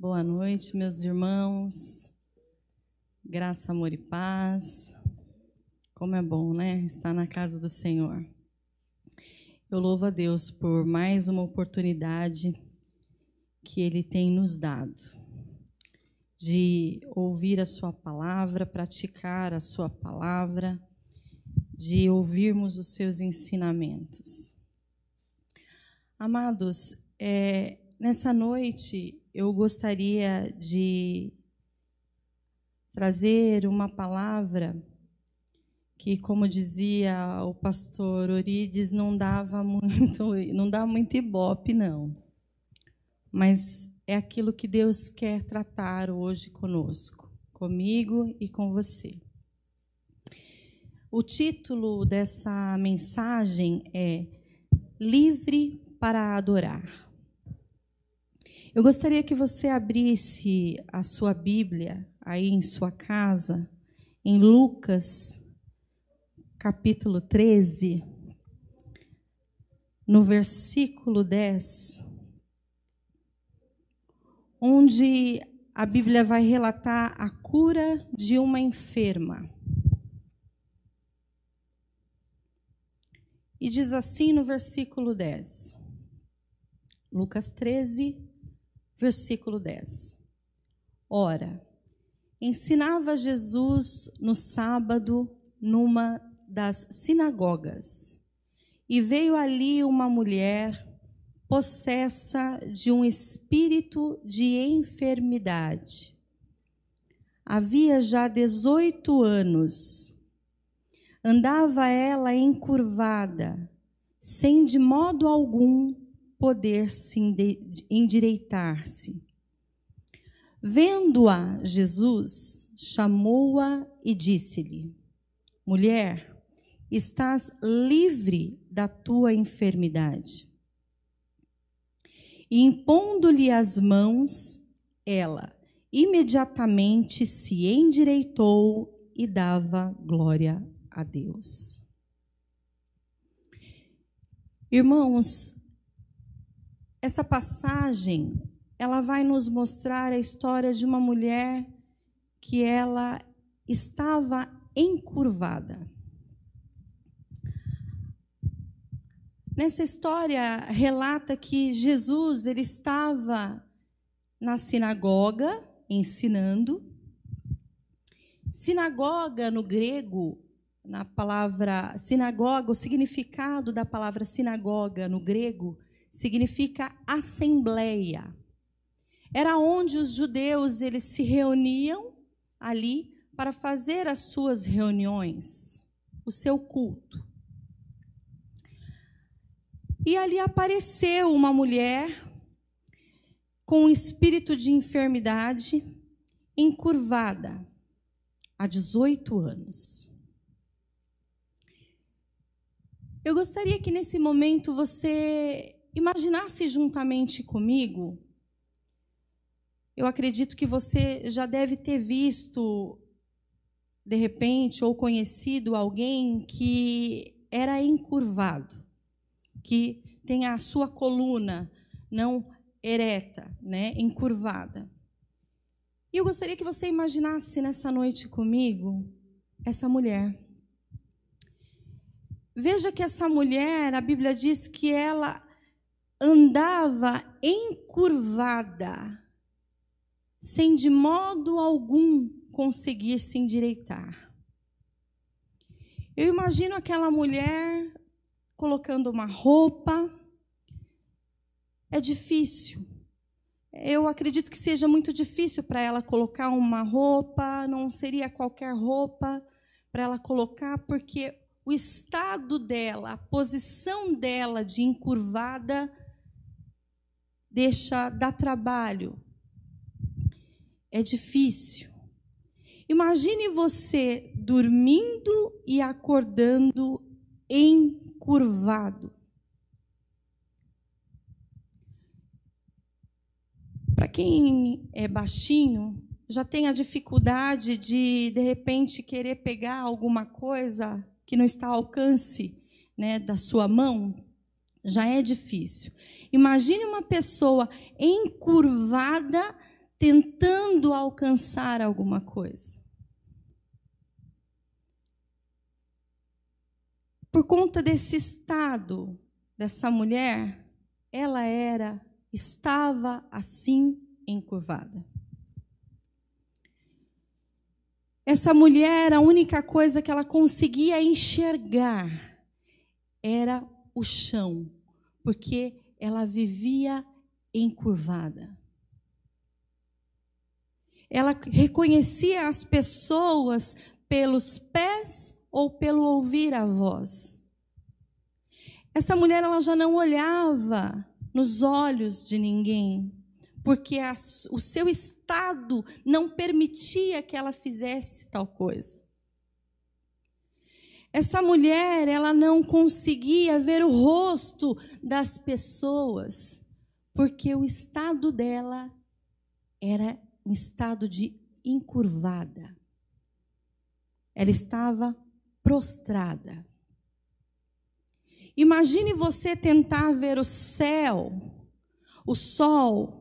Boa noite, meus irmãos. Graça, amor e paz. Como é bom, né? Estar na casa do Senhor. Eu louvo a Deus por mais uma oportunidade que Ele tem nos dado de ouvir a Sua palavra, praticar a Sua palavra, de ouvirmos os seus ensinamentos. Amados, é, nessa noite eu gostaria de trazer uma palavra que, como dizia o pastor Orides, não dava muito, não dá muito ibope, não. Mas é aquilo que Deus quer tratar hoje conosco, comigo e com você. O título dessa mensagem é Livre para Adorar. Eu gostaria que você abrisse a sua Bíblia aí em sua casa, em Lucas, capítulo 13, no versículo 10, onde a Bíblia vai relatar a cura de uma enferma. E diz assim no versículo 10. Lucas 13, versículo 10. Ora, ensinava Jesus no sábado numa das sinagogas, e veio ali uma mulher possessa de um espírito de enfermidade. Havia já 18 anos. Andava ela encurvada, sem de modo algum poder se endireitar-se. Vendo-a, Jesus chamou-a e disse-lhe: Mulher, estás livre da tua enfermidade. E impondo-lhe as mãos, ela imediatamente se endireitou e dava glória a Deus. Irmãos, essa passagem, ela vai nos mostrar a história de uma mulher que ela estava encurvada. Nessa história relata que Jesus ele estava na sinagoga ensinando. Sinagoga no grego, na palavra sinagoga, o significado da palavra sinagoga no grego significa assembleia. Era onde os judeus eles se reuniam ali para fazer as suas reuniões, o seu culto. E ali apareceu uma mulher com um espírito de enfermidade, encurvada, há 18 anos. Eu gostaria que nesse momento você imaginasse juntamente comigo, eu acredito que você já deve ter visto, de repente, ou conhecido alguém que era encurvado, que tem a sua coluna não ereta, né, encurvada. E eu gostaria que você imaginasse nessa noite comigo essa mulher. Veja que essa mulher, a Bíblia diz que ela andava encurvada, sem de modo algum conseguir se endireitar. Eu imagino aquela mulher colocando uma roupa. É difícil. Eu acredito que seja muito difícil para ela colocar uma roupa, não seria qualquer roupa para ela colocar, porque o estado dela, a posição dela de encurvada, deixa dá trabalho. É difícil. Imagine você dormindo e acordando encurvado. Para quem é baixinho, já tem a dificuldade de, de repente, querer pegar alguma coisa que não está ao alcance né, da sua mão já é difícil. Imagine uma pessoa encurvada tentando alcançar alguma coisa. Por conta desse estado dessa mulher, ela era, estava assim encurvada. Essa mulher, a única coisa que ela conseguia enxergar era o chão, porque ela vivia encurvada. Ela reconhecia as pessoas pelos pés ou pelo ouvir a voz. Essa mulher ela já não olhava nos olhos de ninguém, porque a, o seu estado não permitia que ela fizesse tal coisa. Essa mulher, ela não conseguia ver o rosto das pessoas, porque o estado dela era um estado de encurvada. Ela estava prostrada. Imagine você tentar ver o céu, o sol,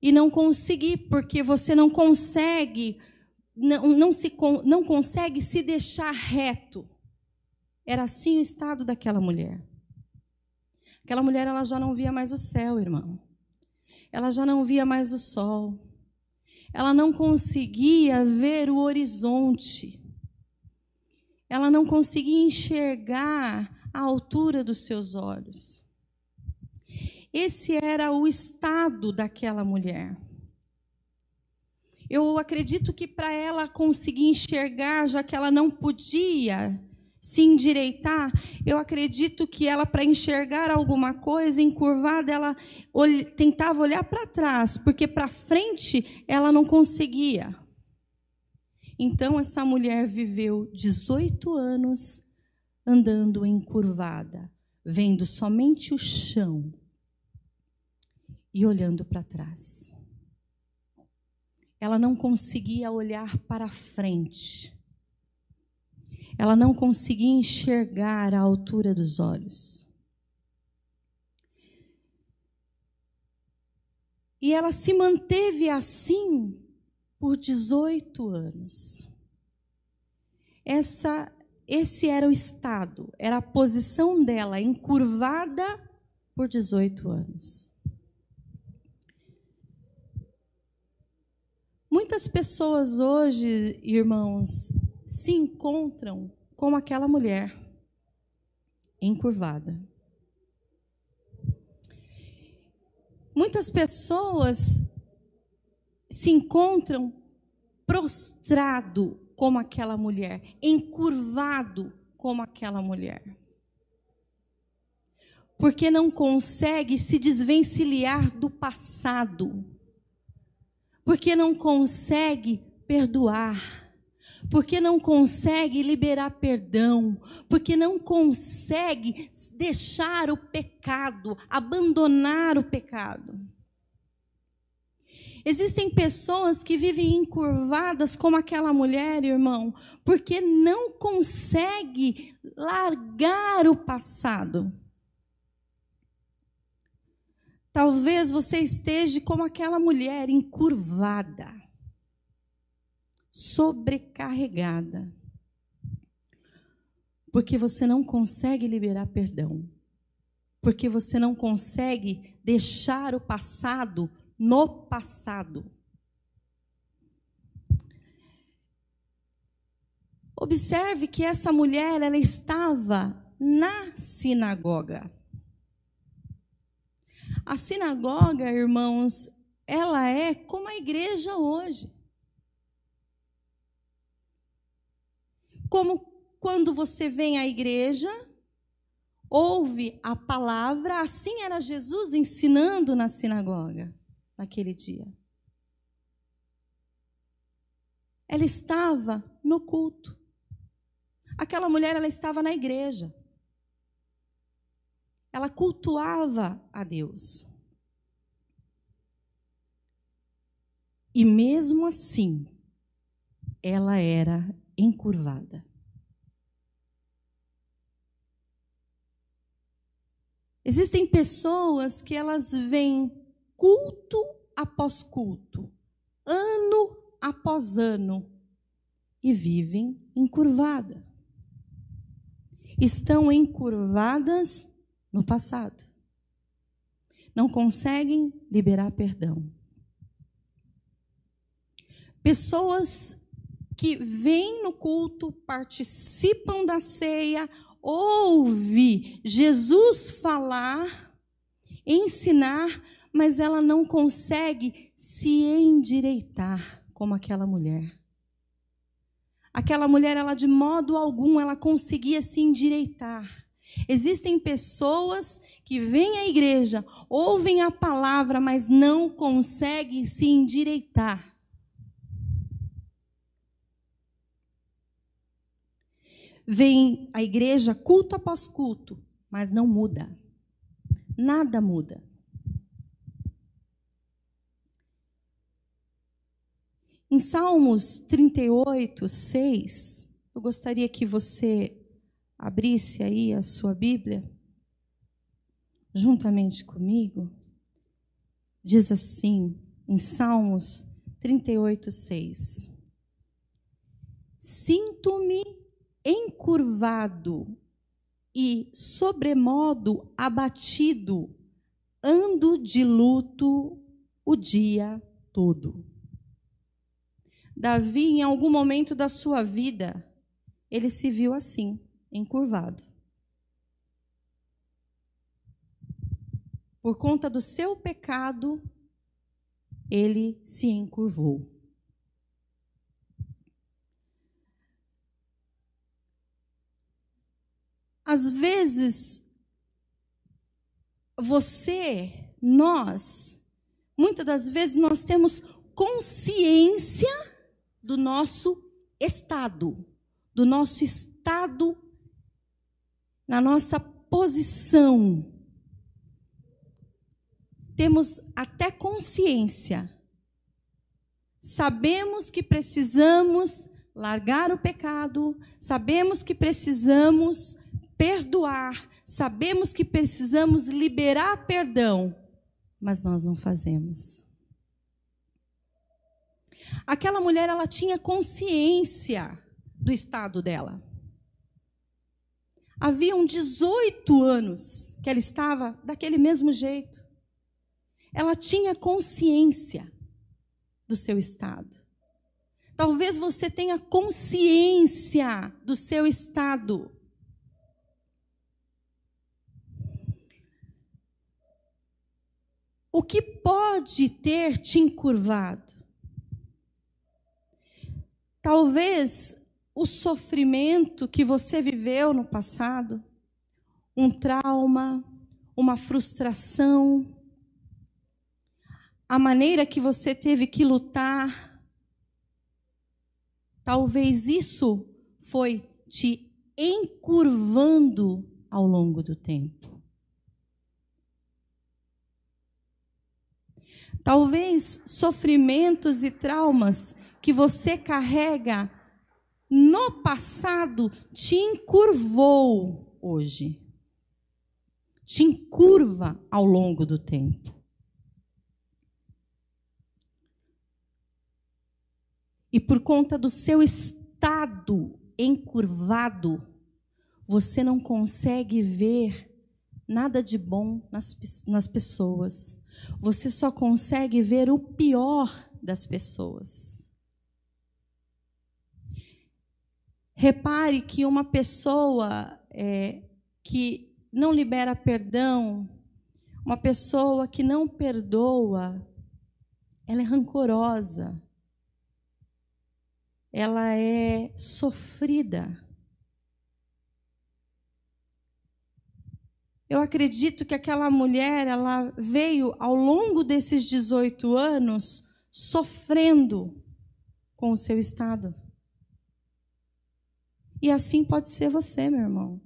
e não conseguir, porque você não consegue, não, não, se, não consegue se deixar reto. Era assim o estado daquela mulher. Aquela mulher ela já não via mais o céu, irmão. Ela já não via mais o sol. Ela não conseguia ver o horizonte. Ela não conseguia enxergar a altura dos seus olhos. Esse era o estado daquela mulher. Eu acredito que para ela conseguir enxergar, já que ela não podia se endireitar, eu acredito que ela, para enxergar alguma coisa encurvada, ela tentava olhar para trás, porque para frente ela não conseguia. Então, essa mulher viveu 18 anos andando encurvada, vendo somente o chão e olhando para trás. Ela não conseguia olhar para frente ela não conseguia enxergar a altura dos olhos. E ela se manteve assim por 18 anos. Essa, esse era o estado, era a posição dela, encurvada por 18 anos. Muitas pessoas hoje, irmãos, se encontram com aquela mulher encurvada. Muitas pessoas se encontram prostrado como aquela mulher, encurvado como aquela mulher. Porque não consegue se desvencilhar do passado. Porque não consegue perdoar porque não consegue liberar perdão, porque não consegue deixar o pecado, abandonar o pecado. Existem pessoas que vivem encurvadas como aquela mulher, irmão, porque não consegue largar o passado. Talvez você esteja como aquela mulher encurvada sobrecarregada. Porque você não consegue liberar perdão. Porque você não consegue deixar o passado no passado. Observe que essa mulher ela estava na sinagoga. A sinagoga, irmãos, ela é como a igreja hoje. Como quando você vem à igreja, ouve a palavra, assim era Jesus ensinando na sinagoga naquele dia. Ela estava no culto. Aquela mulher ela estava na igreja. Ela cultuava a Deus. E mesmo assim, ela era encurvada. Existem pessoas que elas vêm culto após culto, ano após ano e vivem encurvada. Estão encurvadas no passado. Não conseguem liberar perdão. Pessoas que vêm no culto, participam da ceia, ouve Jesus falar, ensinar, mas ela não consegue se endireitar como aquela mulher. Aquela mulher, ela de modo algum, ela conseguia se endireitar. Existem pessoas que vêm à igreja, ouvem a palavra, mas não conseguem se endireitar. Vem à igreja culto após culto, mas não muda. Nada muda. Em Salmos 38, 6, eu gostaria que você abrisse aí a sua Bíblia, juntamente comigo. Diz assim, em Salmos 38, 6: Sinto-me encurvado e sobremodo abatido, ando de luto o dia todo. Davi, em algum momento da sua vida, ele se viu assim, encurvado. Por conta do seu pecado, ele se encurvou. Às vezes, você, nós, muitas das vezes nós temos consciência do nosso estado, do nosso estado, na nossa posição. Temos até consciência. Sabemos que precisamos largar o pecado, sabemos que precisamos perdoar, sabemos que precisamos liberar perdão, mas nós não fazemos. Aquela mulher, ela tinha consciência do estado dela. Haviam 18 anos que ela estava daquele mesmo jeito. Ela tinha consciência do seu estado. Talvez você tenha consciência do seu estado. O que pode ter te encurvado? Talvez o sofrimento que você viveu no passado, um trauma, uma frustração, a maneira que você teve que lutar, talvez isso foi te encurvando ao longo do tempo. Talvez sofrimentos e traumas que você carrega no passado te encurvou hoje. Te encurva ao longo do tempo. E por conta do seu estado encurvado, você não consegue ver nada de bom nas, nas pessoas. Você só consegue ver o pior das pessoas. Repare que uma pessoa é, que não libera perdão, uma pessoa que não perdoa, ela é rancorosa, ela é sofrida. Eu acredito que aquela mulher, ela veio ao longo desses 18 anos sofrendo com o seu estado. E assim pode ser você, meu irmão.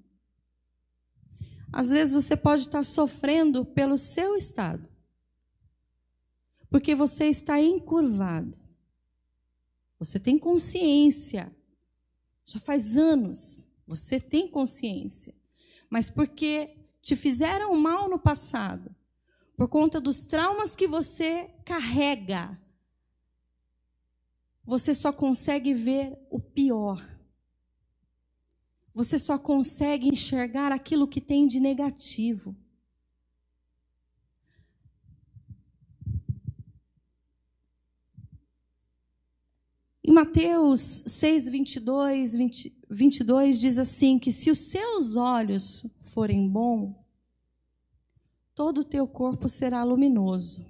Às vezes você pode estar sofrendo pelo seu estado, porque você está encurvado. Você tem consciência, já faz anos, você tem consciência, mas porque te fizeram mal no passado, por conta dos traumas que você carrega, você só consegue ver o pior. Você só consegue enxergar aquilo que tem de negativo. Em Mateus 6, 22, 20, 22 diz assim: que se os seus olhos forem bons, todo o teu corpo será luminoso.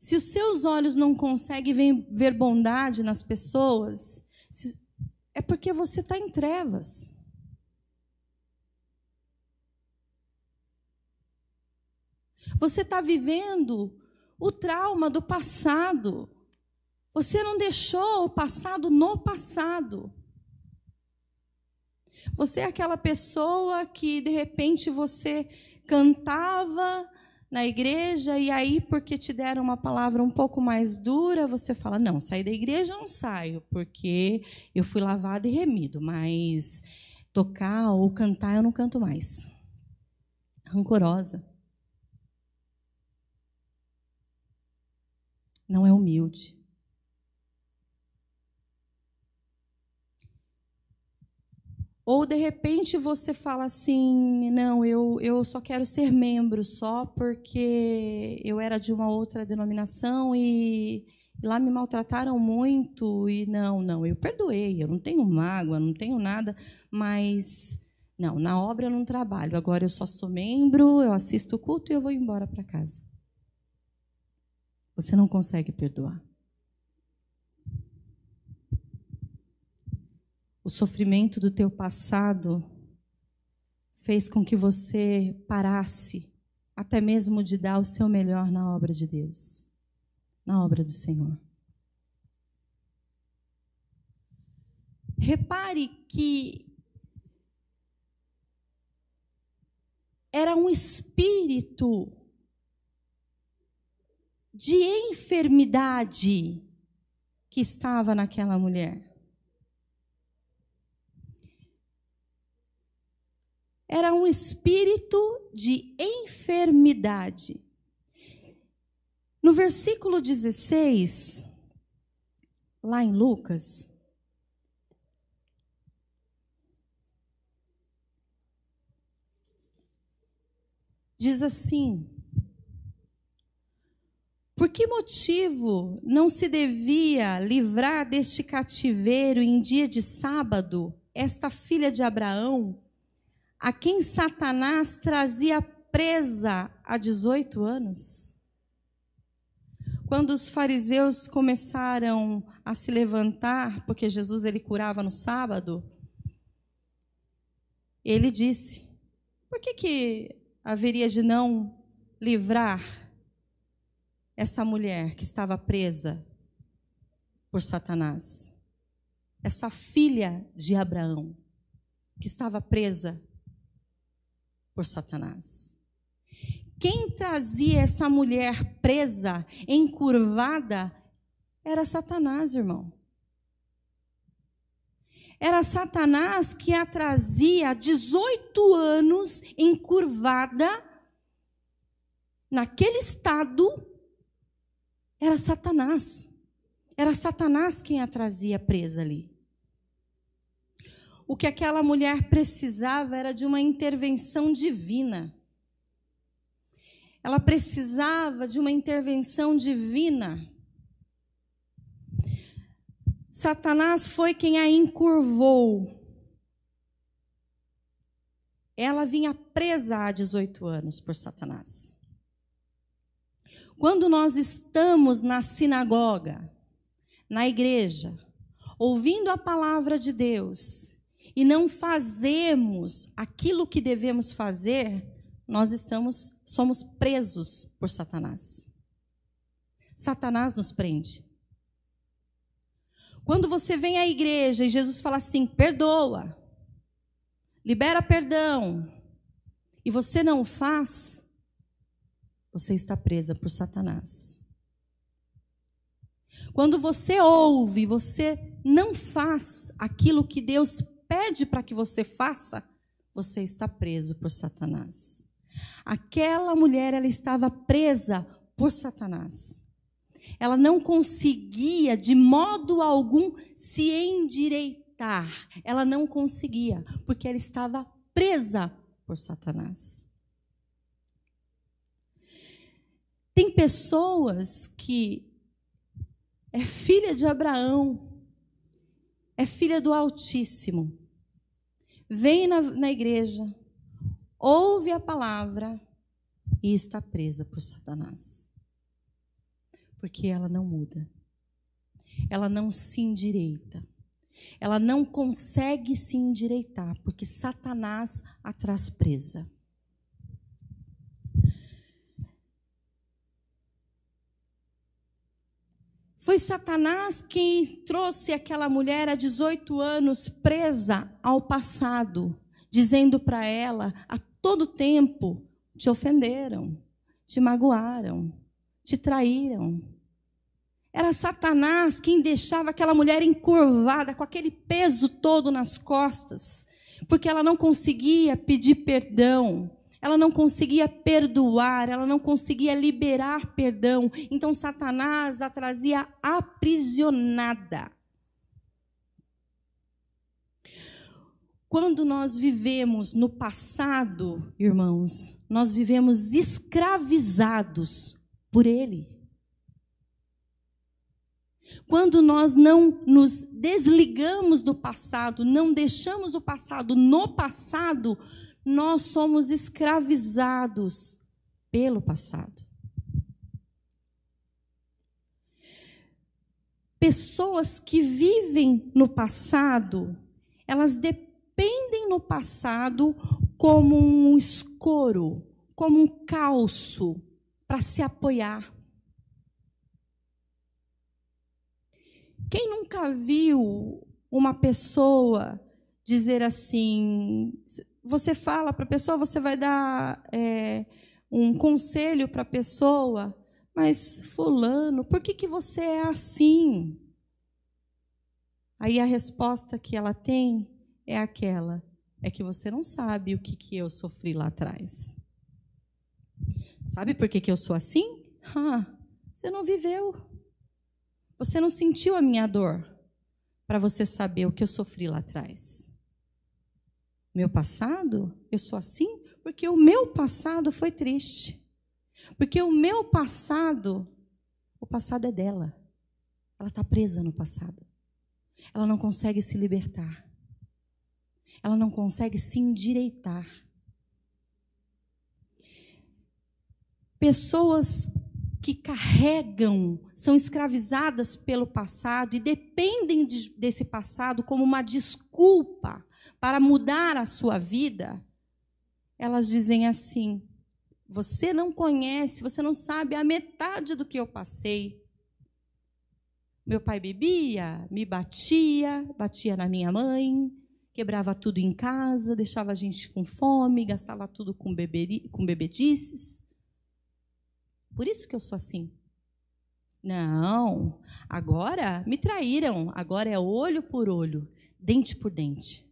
Se os seus olhos não conseguem ver bondade nas pessoas, é porque você está em trevas. Você está vivendo o trauma do passado. Você não deixou o passado no passado. Você é aquela pessoa que de repente você cantava na igreja e aí porque te deram uma palavra um pouco mais dura, você fala: "Não, sair da igreja não saio, porque eu fui lavado e remido, mas tocar ou cantar eu não canto mais". Rancorosa. Não é humilde. Ou de repente você fala assim: não, eu, eu só quero ser membro só porque eu era de uma outra denominação e, lá me maltrataram muito. E não, não, eu perdoei, eu não tenho mágoa, não tenho nada, mas não, na obra eu não trabalho. Agora eu só sou membro, eu assisto o culto e eu vou embora para casa. Você não consegue perdoar. O sofrimento do teu passado fez com que você parasse até mesmo de dar o seu melhor na obra de Deus, na obra do Senhor. Repare que era um espírito de enfermidade que estava naquela mulher. Era um espírito de enfermidade. No versículo 16, lá em Lucas, diz assim: Por que motivo não se devia livrar deste cativeiro em dia de sábado esta filha de Abraão? A quem Satanás trazia presa há 18 anos? Quando os fariseus começaram a se levantar, porque Jesus ele curava no sábado, ele disse: Por que que haveria de não livrar essa mulher que estava presa por Satanás? Essa filha de Abraão que estava presa por Satanás. Quem trazia essa mulher presa, encurvada, era Satanás, irmão. Era Satanás que a trazia 18 anos encurvada, naquele estado, era Satanás. Era Satanás quem a trazia presa ali. O que aquela mulher precisava era de uma intervenção divina. Ela precisava de uma intervenção divina. Satanás foi quem a encurvou. Ela vinha presa há 18 anos por Satanás. Quando nós estamos na sinagoga, na igreja, ouvindo a palavra de Deus, e não fazemos aquilo que devemos fazer, nós estamos somos presos por Satanás. Satanás nos prende. Quando você vem à igreja e Jesus fala assim: "Perdoa. Libera perdão", e você não faz, você está presa por Satanás. Quando você ouve, você não faz aquilo que Deus pede para que você faça, você está preso por Satanás. Aquela mulher, ela estava presa por Satanás. Ela não conseguia, de modo algum, se endireitar. Ela não conseguia, porque ela estava presa por Satanás. Tem pessoas que é filha de Abraão, é filha do Altíssimo, vem na, na igreja, ouve a palavra e está presa por Satanás. Porque ela não muda, ela não se endireita, ela não consegue se endireitar, porque Satanás a traz presa. Foi Satanás quem trouxe aquela mulher há 18 anos presa ao passado, dizendo para ela a todo tempo: te ofenderam, te magoaram, te traíram. Era Satanás quem deixava aquela mulher encurvada, com aquele peso todo nas costas, porque ela não conseguia pedir perdão, ela não conseguia perdoar, ela não conseguia liberar perdão. Então Satanás a trazia aprisionada. Quando nós vivemos no passado, irmãos, nós vivemos escravizados por ele. Quando nós não nos desligamos do passado, não deixamos o passado no passado, nós somos escravizados pelo passado. Pessoas que vivem no passado, elas dependem no passado como um escoro, como um calço para se apoiar. Quem nunca viu uma pessoa dizer assim: você fala para a pessoa, você vai dar é, um conselho para a pessoa, mas fulano, por que, que você é assim? Aí a resposta que ela tem é aquela: é que você não sabe o que, que eu sofri lá atrás. Sabe por que, que eu sou assim? Ah, você não viveu. Você não sentiu a minha dor para você saber o que eu sofri lá atrás meu passado, eu sou assim porque o meu passado foi triste. Porque o meu passado, o passado é dela. Ela está presa no passado. Ela não consegue se libertar. Ela não consegue se endireitar. Pessoas que carregam, são escravizadas pelo passado e dependem de, desse passado como uma desculpa para mudar a sua vida, elas dizem assim: você não conhece, você não sabe a metade do que eu passei. Meu pai bebia, me batia, batia na minha mãe, quebrava tudo em casa, deixava a gente com fome, gastava tudo com, beberi, com bebedices. Por isso que eu sou assim. Não, agora me traíram, agora é olho por olho, dente por dente.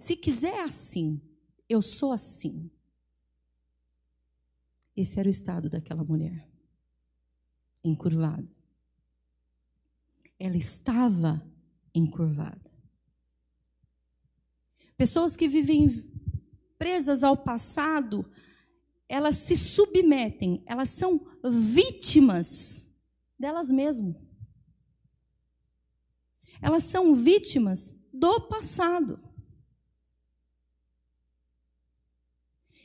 Se quiser assim, eu sou assim. Esse era o estado daquela mulher, encurvada. Ela estava encurvada. Pessoas que vivem presas ao passado, elas se submetem, elas são vítimas delas mesmas. Elas são vítimas do passado.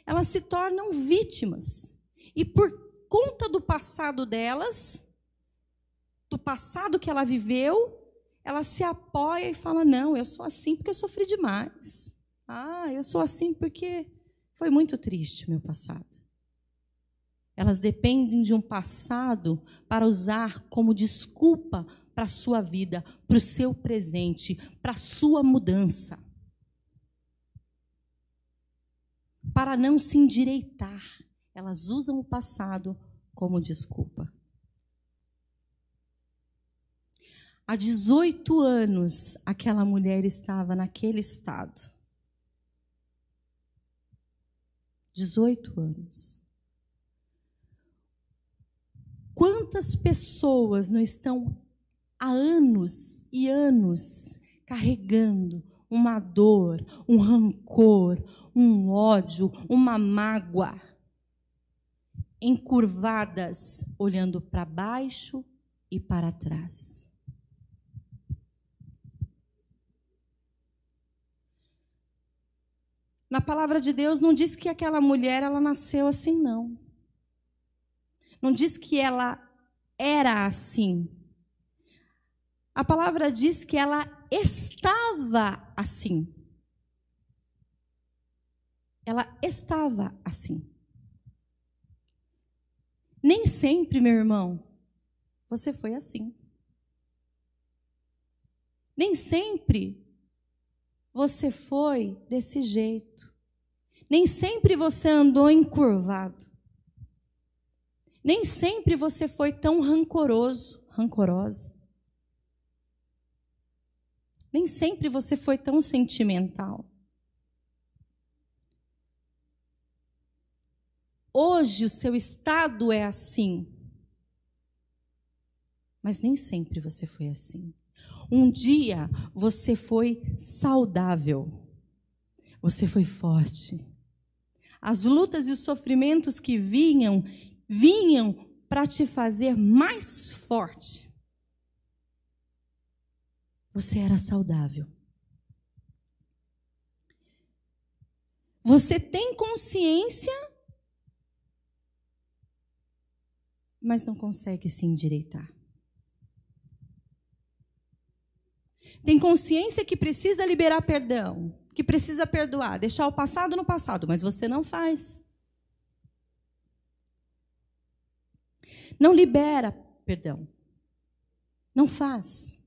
Elas se tornam vítimas. E por conta do passado delas, do passado que ela viveu, ela se apoia e fala: Não, eu sou assim porque eu sofri demais. Ah, eu sou assim porque foi muito triste meu passado. Elas dependem de um passado para usar como desculpa para a sua vida, para o seu presente, para a sua mudança. Para não se endireitar. Elas usam o passado como desculpa. Há 18 anos, aquela mulher estava naquele estado. 18 anos. Quantas pessoas não estão há anos e anos carregando uma dor, um rancor, um ódio, uma mágoa, encurvadas, olhando para baixo e para trás. Na palavra de Deus não diz que aquela mulher ela nasceu assim não. Não diz que ela era assim. A palavra diz que ela estava assim. Ela estava assim. Nem sempre, meu irmão, você foi assim. Nem sempre você foi desse jeito. Nem sempre você andou encurvado. Nem sempre você foi tão rancoroso, rancorosa. Nem sempre você foi tão sentimental. Hoje o seu estado é assim. Mas nem sempre você foi assim. Um dia você foi saudável. Você foi forte. As lutas e os sofrimentos que vinham vinham para te fazer mais forte. Você era saudável. Você tem consciência, mas não consegue se endireitar. Tem consciência que precisa liberar perdão, que precisa perdoar, deixar o passado no passado, mas você não faz. Não libera perdão. Não faz.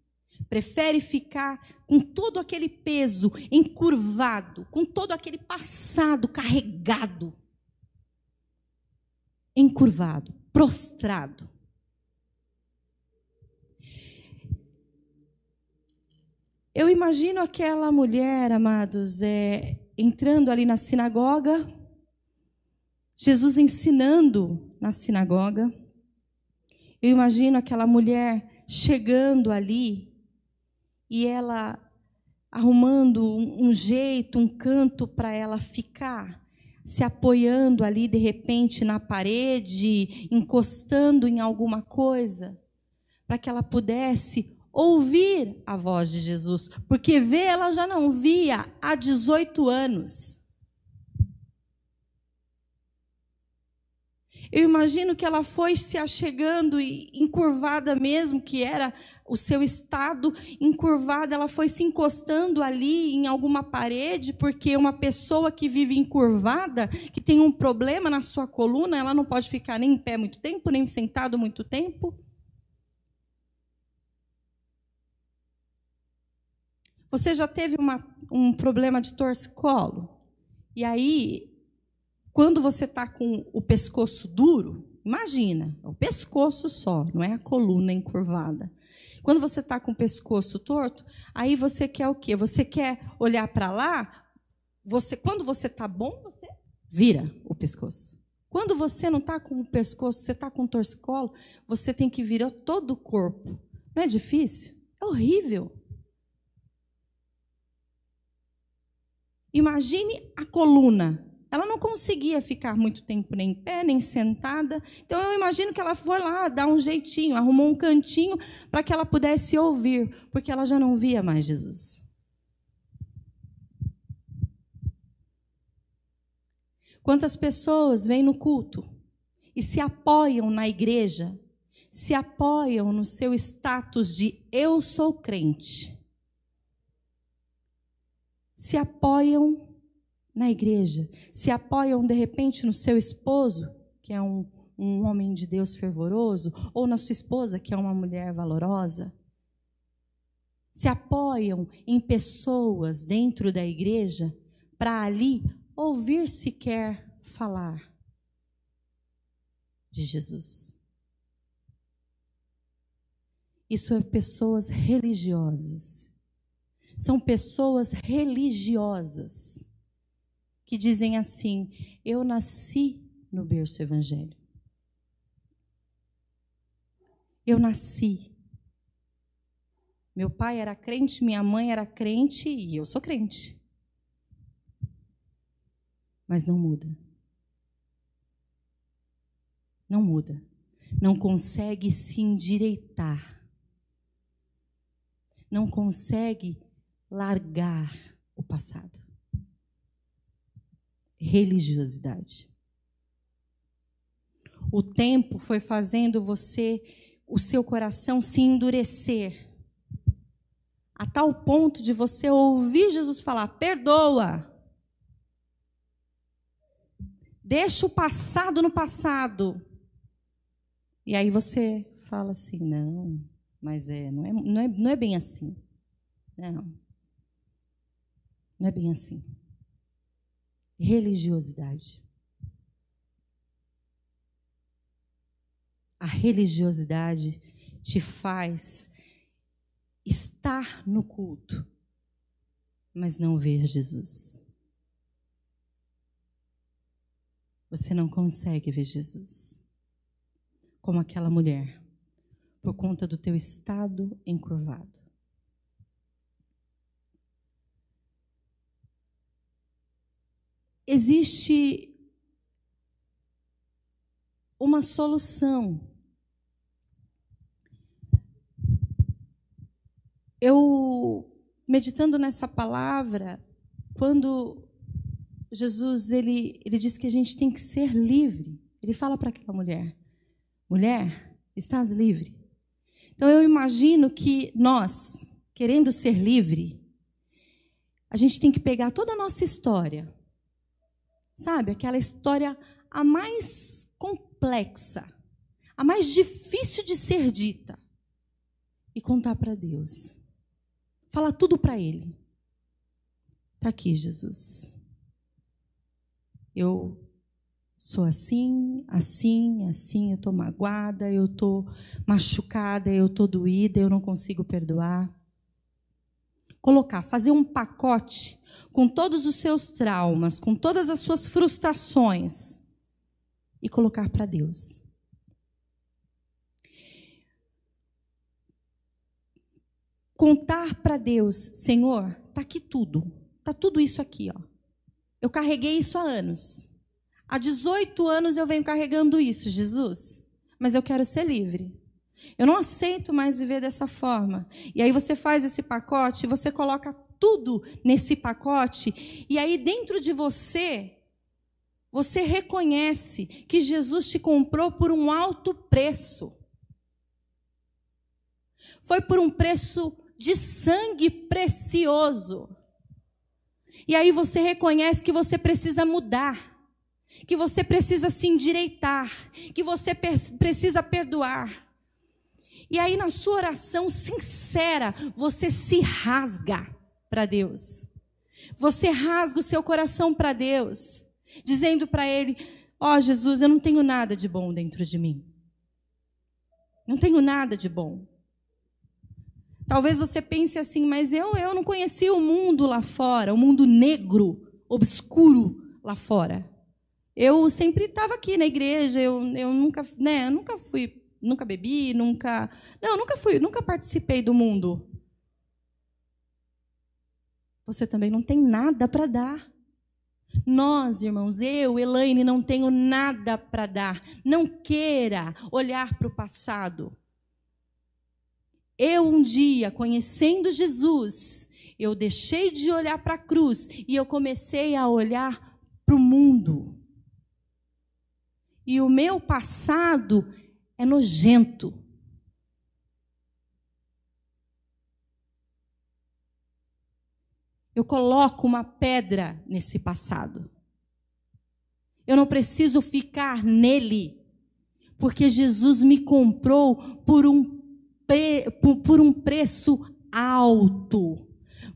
Prefere ficar com todo aquele peso encurvado, com todo aquele passado carregado, encurvado, prostrado. Eu imagino aquela mulher, amados, é, entrando ali na sinagoga, Jesus ensinando na sinagoga. Eu imagino aquela mulher chegando ali e ela arrumando um, jeito, um canto para ela ficar, se apoiando ali de repente na parede, encostando em alguma coisa, para que ela pudesse ouvir a voz de Jesus, porque ver ela já não via há 18 anos. Eu imagino que ela foi se achegando e encurvada mesmo, que era o seu estado encurvada, ela foi se encostando ali em alguma parede, porque uma pessoa que vive encurvada, que tem um problema na sua coluna, ela não pode ficar nem em pé muito tempo, nem sentado muito tempo. Você já teve uma, um problema de torcicolo? E aí quando você está com o pescoço duro, imagina, é o pescoço só, não é a coluna encurvada. Quando você está com o pescoço torto, aí você quer o quê? Você quer olhar para lá? Você, quando você está bom, você vira o pescoço. Quando você não está com o pescoço, você está com o torcicolo, você tem que virar todo o corpo. Não é difícil? É horrível. Imagine a coluna ela não conseguia ficar muito tempo nem em pé, nem sentada. Então eu imagino que ela foi lá dar um jeitinho, arrumou um cantinho para que ela pudesse ouvir, porque ela já não via mais Jesus. Quantas pessoas vêm no culto e se apoiam na igreja, se apoiam no seu status de eu sou crente, se apoiam na igreja, se apoiam de repente no seu esposo, que é um, um homem de Deus fervoroso, ou na sua esposa, que é uma mulher valorosa, se apoiam em pessoas dentro da igreja para ali ouvir sequer falar de Jesus. Isso é pessoas religiosas. São pessoas religiosas que dizem assim: Eu nasci no berço evangélico. Eu nasci. Meu pai era crente, minha mãe era crente e eu sou crente. Mas não muda. Não muda. Não consegue se endireitar. Não consegue largar o passado. Religiosidade. O tempo foi fazendo você, o seu coração se endurecer. A tal ponto de você ouvir Jesus falar: perdoa. Deixa o passado no passado. E aí você fala assim: não, mas é, não é, não é, não é bem assim. Não. Não é bem assim. Religiosidade. A religiosidade te faz estar no culto, mas não ver Jesus. Você não consegue ver Jesus. Como aquela mulher, por conta do teu estado encurvado. Existe uma solução. Eu, meditando nessa palavra, quando Jesus ele, ele diz que a gente tem que ser livre, ele fala para aquela mulher: mulher, estás livre. Então eu imagino que nós, querendo ser livre, a gente tem que pegar toda a nossa história, sabe, aquela história a mais complexa, a mais difícil de ser dita, e contar para Deus. Falar tudo para Ele. Está aqui, Jesus. Eu sou assim, assim, assim, eu estou magoada, eu estou machucada, eu estou doída, eu não consigo perdoar. Colocar, fazer um pacote com todos os seus traumas, com todas as suas frustrações, e colocar para Deus. Contar para Deus, Senhor, tá aqui tudo. Tá tudo isso aqui, ó. Eu carreguei isso há anos. Há 18 anos eu venho carregando isso, Jesus. Mas eu quero ser livre. Eu não aceito mais viver dessa forma. E aí você faz esse pacote, você coloca tudo nesse pacote, e aí dentro de você você reconhece que Jesus te comprou por um alto preço. Foi por um preço de sangue precioso. E aí você reconhece que você precisa mudar, que você precisa se endireitar, que você precisa perdoar. E aí, na sua oração sincera, você se rasga para Deus. Você rasga o seu coração para Deus dizendo para ele: Ó oh, Jesus, eu não tenho nada de bom dentro de mim. Não tenho nada de bom. Talvez você pense assim, mas eu, eu não conhecia o mundo lá fora, o mundo negro, obscuro lá fora. Eu sempre estava aqui na igreja, eu, eu nunca, né, eu nunca fui, nunca bebi, nunca, não, nunca fui, nunca participei do mundo. Você também não tem nada para dar. Nós, irmãos, eu, Elaine, não tenho nada para dar. Não queira olhar para o passado. Eu, um dia, conhecendo Jesus, eu deixei de olhar para a cruz e eu comecei a olhar para o mundo. E o meu passado é nojento. Eu coloco uma pedra nesse passado. Eu não preciso ficar nele, porque Jesus me comprou por um, por um preço alto,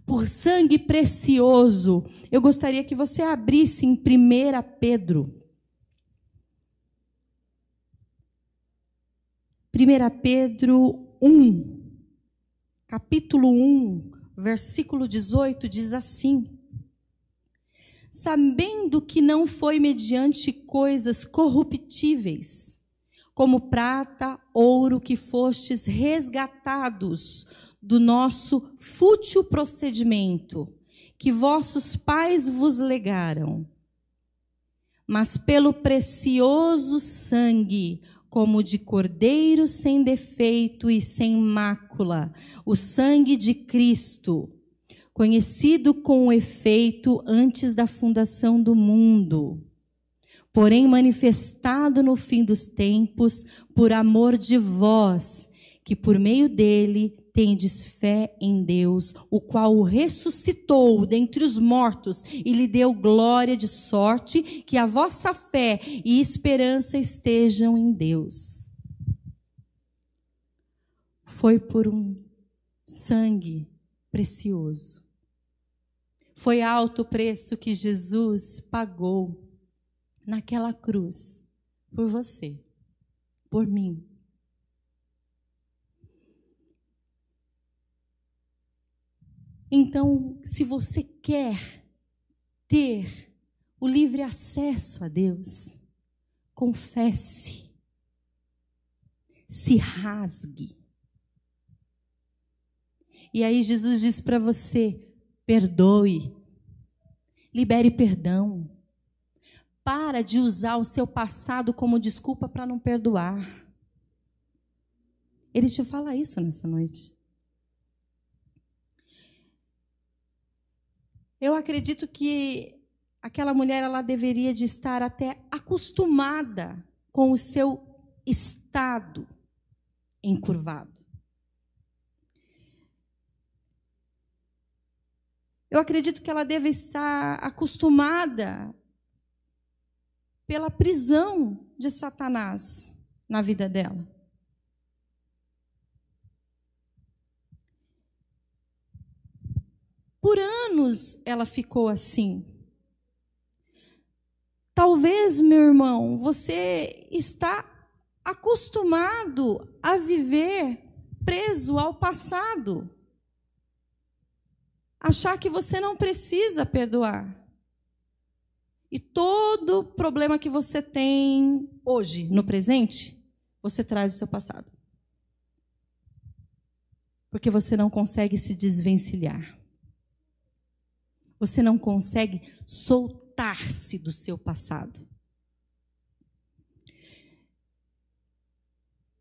por sangue precioso. Eu gostaria que você abrisse em 1 Pedro. 1 Pedro 1, capítulo 1, versículo 18 diz assim: Sabendo que não foi mediante coisas corruptíveis, como prata, ouro que fostes resgatados do nosso fútil procedimento, que vossos pais vos legaram, mas pelo precioso sangue, como de cordeiro sem defeito e sem mácula, o sangue de Cristo, conhecido com efeito antes da fundação do mundo porém manifestado no fim dos tempos por amor de vós, que por meio dele tendes fé em Deus, o qual o ressuscitou dentre os mortos e lhe deu glória de sorte, que a vossa fé e esperança estejam em Deus. Foi por um sangue precioso. Foi alto o preço que Jesus pagou naquela cruz por você, por mim. Então, se você quer ter o livre acesso a Deus, confesse, se rasgue. E aí Jesus diz para você: perdoe, libere perdão. Para de usar o seu passado como desculpa para não perdoar. Ele te fala isso nessa noite. Eu acredito que aquela mulher ela deveria de estar até acostumada com o seu estado encurvado. Eu acredito que ela deve estar acostumada pela prisão de Satanás na vida dela. Por anos ela ficou assim. Talvez, meu irmão, você está acostumado a viver preso ao passado. Achar que você não precisa perdoar. E todo problema que você tem hoje, no presente, você traz o seu passado. Porque você não consegue se desvencilhar. Você não consegue soltar-se do seu passado.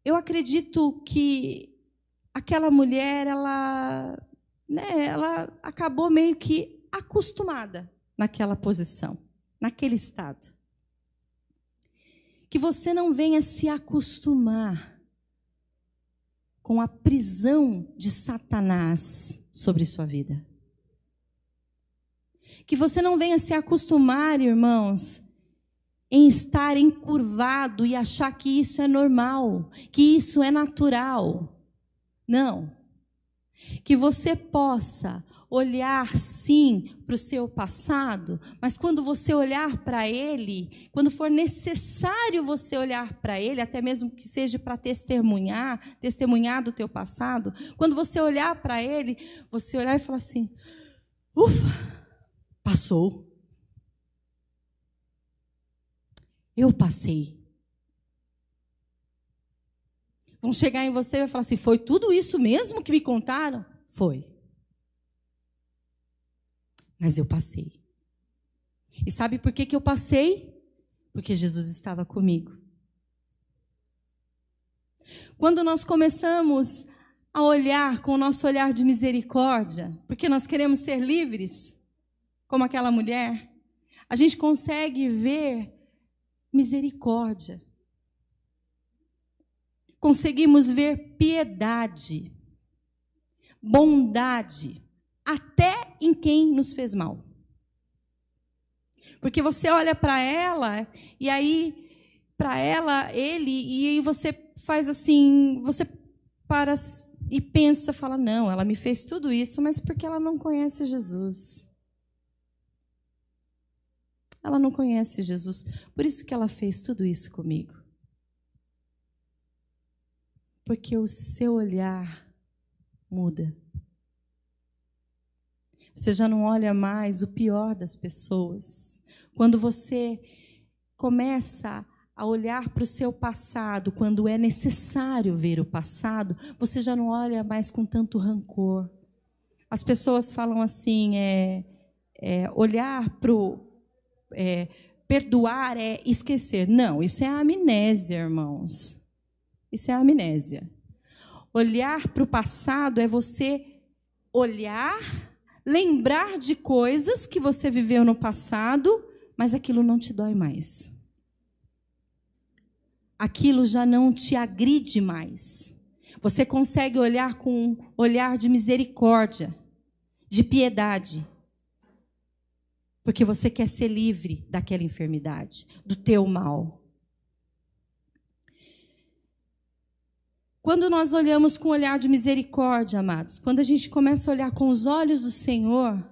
Eu acredito que aquela mulher, ela, né, ela acabou meio que acostumada naquela posição naquele estado. Que você não venha se acostumar com a prisão de Satanás sobre sua vida. Que você não venha se acostumar, irmãos, em estar encurvado e achar que isso é normal, que isso é natural. Não. Que você possa olhar sim para o seu passado, mas quando você olhar para ele, quando for necessário você olhar para ele, até mesmo que seja para testemunhar, testemunhar do teu passado, quando você olhar para ele, você olhar e falar assim: ufa, passou. Eu passei. Vão chegar em você e vai falar assim: foi tudo isso mesmo que me contaram? Foi. Mas eu passei. E sabe por que, que eu passei? Porque Jesus estava comigo. Quando nós começamos a olhar com o nosso olhar de misericórdia, porque nós queremos ser livres, como aquela mulher, a gente consegue ver misericórdia. Conseguimos ver piedade, bondade, até em quem nos fez mal. Porque você olha para ela e aí para ela, ele e aí você faz assim, você para e pensa, fala: "Não, ela me fez tudo isso, mas porque ela não conhece Jesus". Ela não conhece Jesus, por isso que ela fez tudo isso comigo. Porque o seu olhar muda. Você já não olha mais o pior das pessoas. Quando você começa a olhar para o seu passado, quando é necessário ver o passado, você já não olha mais com tanto rancor. As pessoas falam assim, é, é olhar para o. É, perdoar é esquecer. Não, isso é amnésia, irmãos. Isso é amnésia. Olhar para o passado é você olhar, lembrar de coisas que você viveu no passado, mas aquilo não te dói mais. Aquilo já não te agride mais. Você consegue olhar com um olhar de misericórdia, de piedade. Porque você quer ser livre daquela enfermidade, do teu mal. Quando nós olhamos com um olhar de misericórdia, amados, quando a gente começa a olhar com os olhos do Senhor,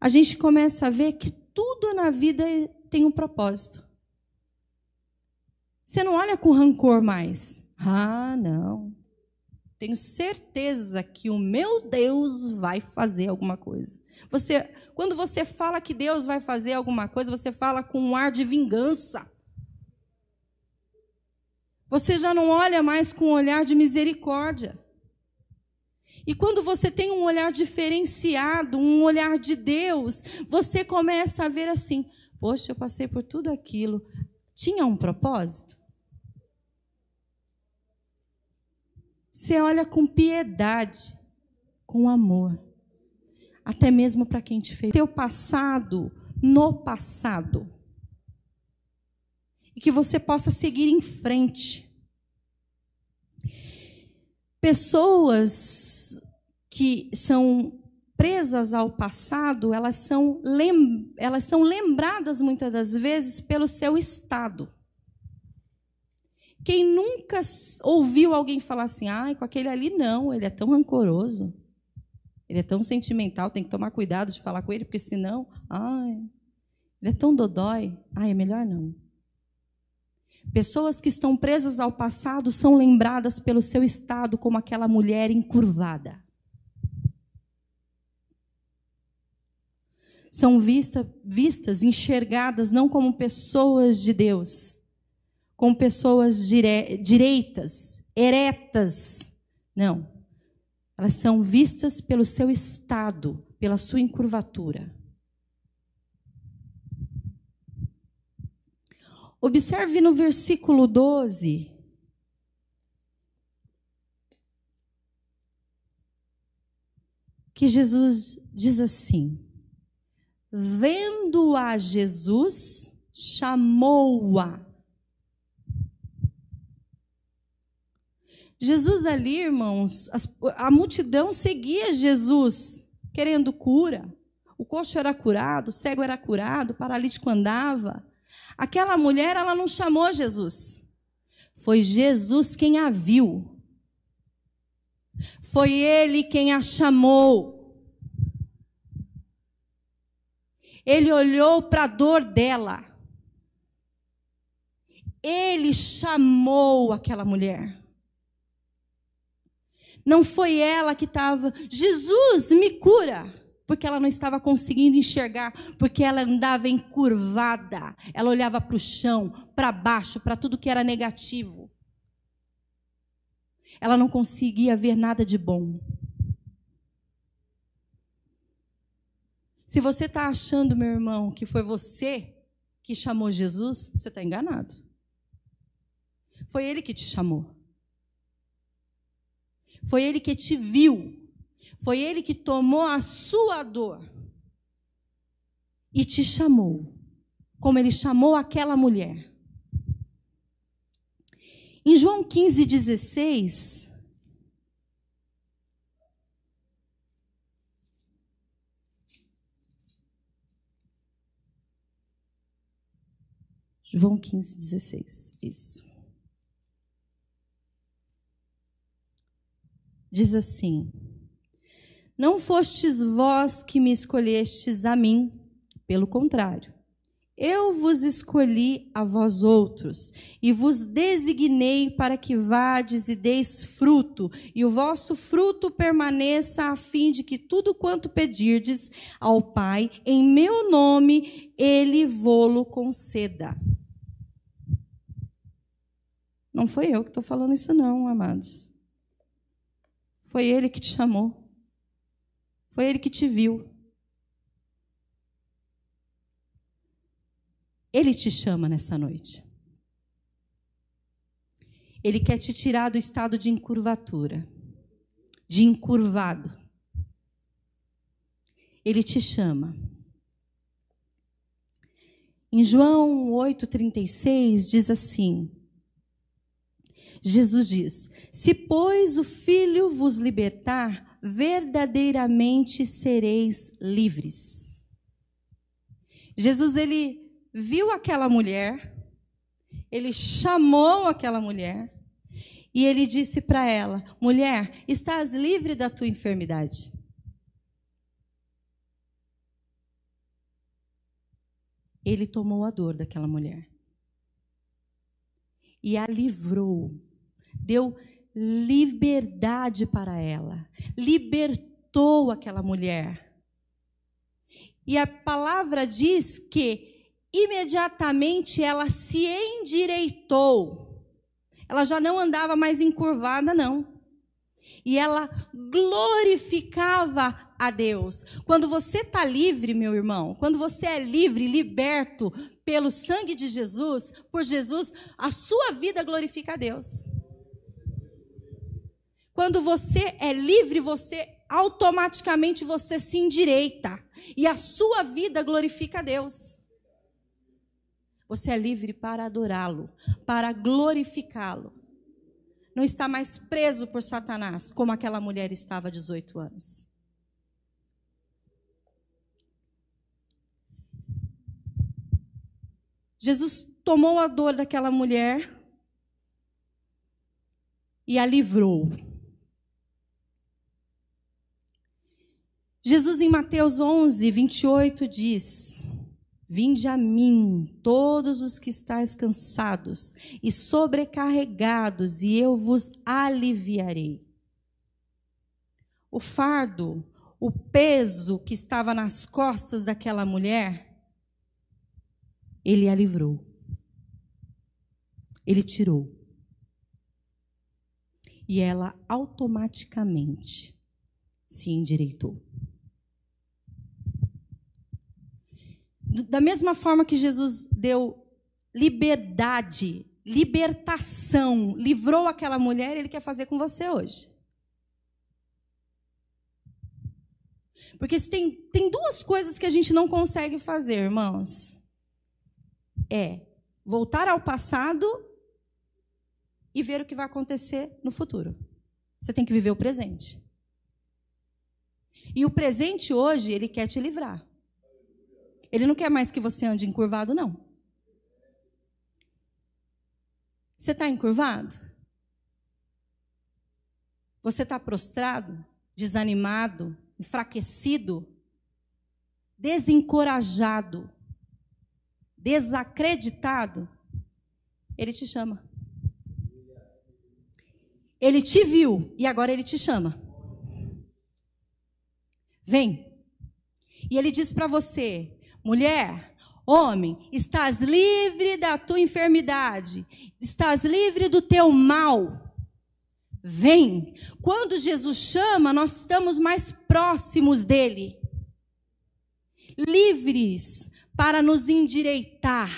a gente começa a ver que tudo na vida tem um propósito. Você não olha com rancor mais. Ah, não. Tenho certeza que o meu Deus vai fazer alguma coisa. Você, quando você fala que Deus vai fazer alguma coisa, você fala com um ar de vingança. Você já não olha mais com um olhar de misericórdia. E quando você tem um olhar diferenciado, um olhar de Deus, você começa a ver assim: poxa, eu passei por tudo aquilo. Tinha um propósito? Você olha com piedade, com amor, até mesmo para quem te fez. Teu passado no passado e que você possa seguir em frente. Pessoas que são presas ao passado, elas são, lem elas são lembradas muitas das vezes pelo seu estado. Quem nunca ouviu alguém falar assim, ai, com aquele ali não, ele é tão rancoroso, ele é tão sentimental, tem que tomar cuidado de falar com ele, porque senão, ai, ele é tão dodói, ai, é melhor não. Pessoas que estão presas ao passado são lembradas pelo seu estado como aquela mulher encurvada. São vista, vistas, enxergadas não como pessoas de Deus, como pessoas dire, direitas, eretas. Não. Elas são vistas pelo seu estado, pela sua encurvatura. Observe no versículo 12. Que Jesus diz assim: Vendo a Jesus, chamou-a. Jesus ali, irmãos, a multidão seguia Jesus, querendo cura. O coxo era curado, o cego era curado, o paralítico andava. Aquela mulher, ela não chamou Jesus. Foi Jesus quem a viu. Foi ele quem a chamou. Ele olhou para a dor dela. Ele chamou aquela mulher. Não foi ela que estava, Jesus, me cura porque ela não estava conseguindo enxergar, porque ela andava encurvada, ela olhava para o chão, para baixo, para tudo que era negativo. Ela não conseguia ver nada de bom. Se você está achando, meu irmão, que foi você que chamou Jesus, você está enganado. Foi ele que te chamou. Foi ele que te viu foi ele que tomou a sua dor e te chamou, como ele chamou aquela mulher. Em João 15, 16. João 15, 16. Isso. Diz assim: não fostes vós que me escolhestes a mim, pelo contrário. Eu vos escolhi a vós outros, e vos designei para que vades e deis fruto, e o vosso fruto permaneça, a fim de que tudo quanto pedirdes ao Pai, em meu nome, ele vô-lo conceda. Não foi eu que estou falando isso, não, amados. Foi Ele que te chamou. Foi Ele que te viu. Ele te chama nessa noite. Ele quer te tirar do estado de encurvatura, de encurvado. Ele te chama. Em João 8,36 diz assim: Jesus diz: Se, pois, o Filho vos libertar, verdadeiramente sereis livres. Jesus, ele viu aquela mulher, ele chamou aquela mulher e ele disse para ela: Mulher, estás livre da tua enfermidade. Ele tomou a dor daquela mulher e a livrou deu liberdade para ela, libertou aquela mulher. E a palavra diz que imediatamente ela se endireitou. Ela já não andava mais encurvada, não. E ela glorificava a Deus. Quando você está livre, meu irmão, quando você é livre, liberto pelo sangue de Jesus, por Jesus, a sua vida glorifica a Deus. Quando você é livre, você automaticamente você se endireita e a sua vida glorifica a Deus. Você é livre para adorá-lo, para glorificá-lo. Não está mais preso por Satanás, como aquela mulher estava há 18 anos. Jesus tomou a dor daquela mulher e a livrou. Jesus, em Mateus 11, 28, diz: Vinde a mim, todos os que estáis cansados e sobrecarregados, e eu vos aliviarei. O fardo, o peso que estava nas costas daquela mulher, ele a livrou. Ele tirou. E ela automaticamente se endireitou. Da mesma forma que Jesus deu liberdade, libertação, livrou aquela mulher, ele quer fazer com você hoje. Porque tem, tem duas coisas que a gente não consegue fazer, irmãos. É voltar ao passado e ver o que vai acontecer no futuro. Você tem que viver o presente. E o presente hoje, ele quer te livrar. Ele não quer mais que você ande encurvado, não. Você está encurvado? Você está prostrado, desanimado, enfraquecido, desencorajado, desacreditado? Ele te chama. Ele te viu e agora ele te chama. Vem. E ele diz para você: Mulher, homem, estás livre da tua enfermidade, estás livre do teu mal. Vem. Quando Jesus chama, nós estamos mais próximos dele. Livres para nos endireitar,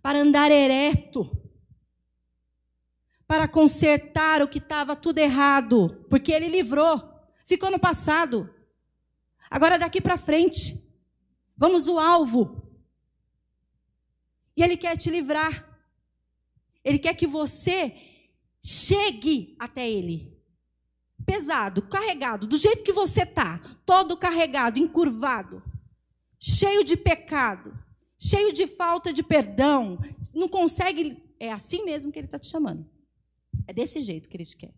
para andar ereto, para consertar o que estava tudo errado, porque ele livrou, ficou no passado. Agora daqui para frente, Vamos o alvo. E Ele quer te livrar. Ele quer que você chegue até Ele. Pesado, carregado, do jeito que você está, todo carregado, encurvado, cheio de pecado, cheio de falta de perdão, não consegue. É assim mesmo que Ele está te chamando. É desse jeito que Ele te quer.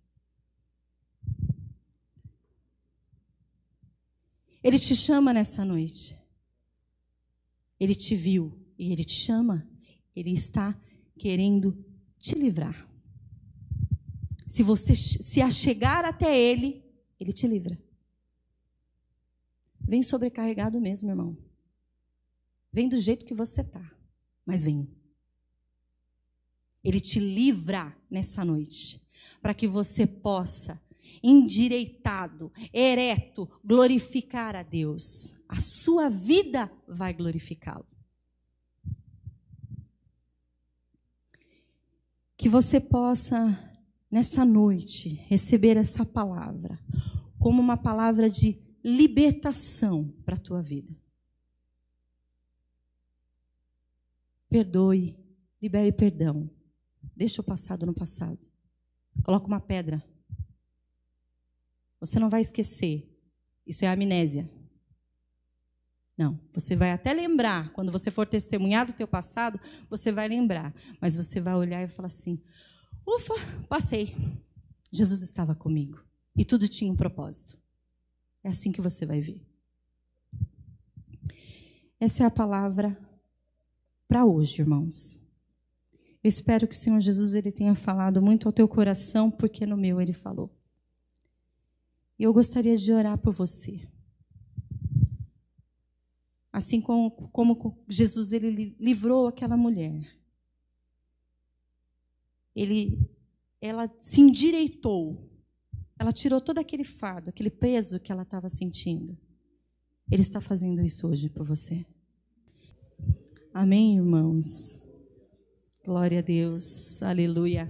Ele te chama nessa noite. Ele te viu e ele te chama. Ele está querendo te livrar. Se você se achegar até ele, ele te livra. Vem sobrecarregado mesmo, irmão. Vem do jeito que você está, mas vem. Ele te livra nessa noite, para que você possa, endireitado, ereto, glorificar a Deus. A sua vida vai glorificá-lo. Que você possa, nessa noite, receber essa palavra como uma palavra de libertação para a tua vida. Perdoe, libere perdão. Deixa o passado no passado. Coloca uma pedra. Você não vai esquecer. Isso é amnésia. Não, você vai até lembrar, quando você for testemunhar do teu passado, você vai lembrar, mas você vai olhar e falar assim: "Ufa, passei. Jesus estava comigo e tudo tinha um propósito". É assim que você vai ver. Essa é a palavra para hoje, irmãos. Eu espero que o Senhor Jesus ele tenha falado muito ao teu coração, porque no meu ele falou. E eu gostaria de orar por você. Assim como, como Jesus ele livrou aquela mulher. Ele, ela se endireitou. Ela tirou todo aquele fardo, aquele peso que ela estava sentindo. Ele está fazendo isso hoje por você. Amém, irmãos? Glória a Deus. Aleluia.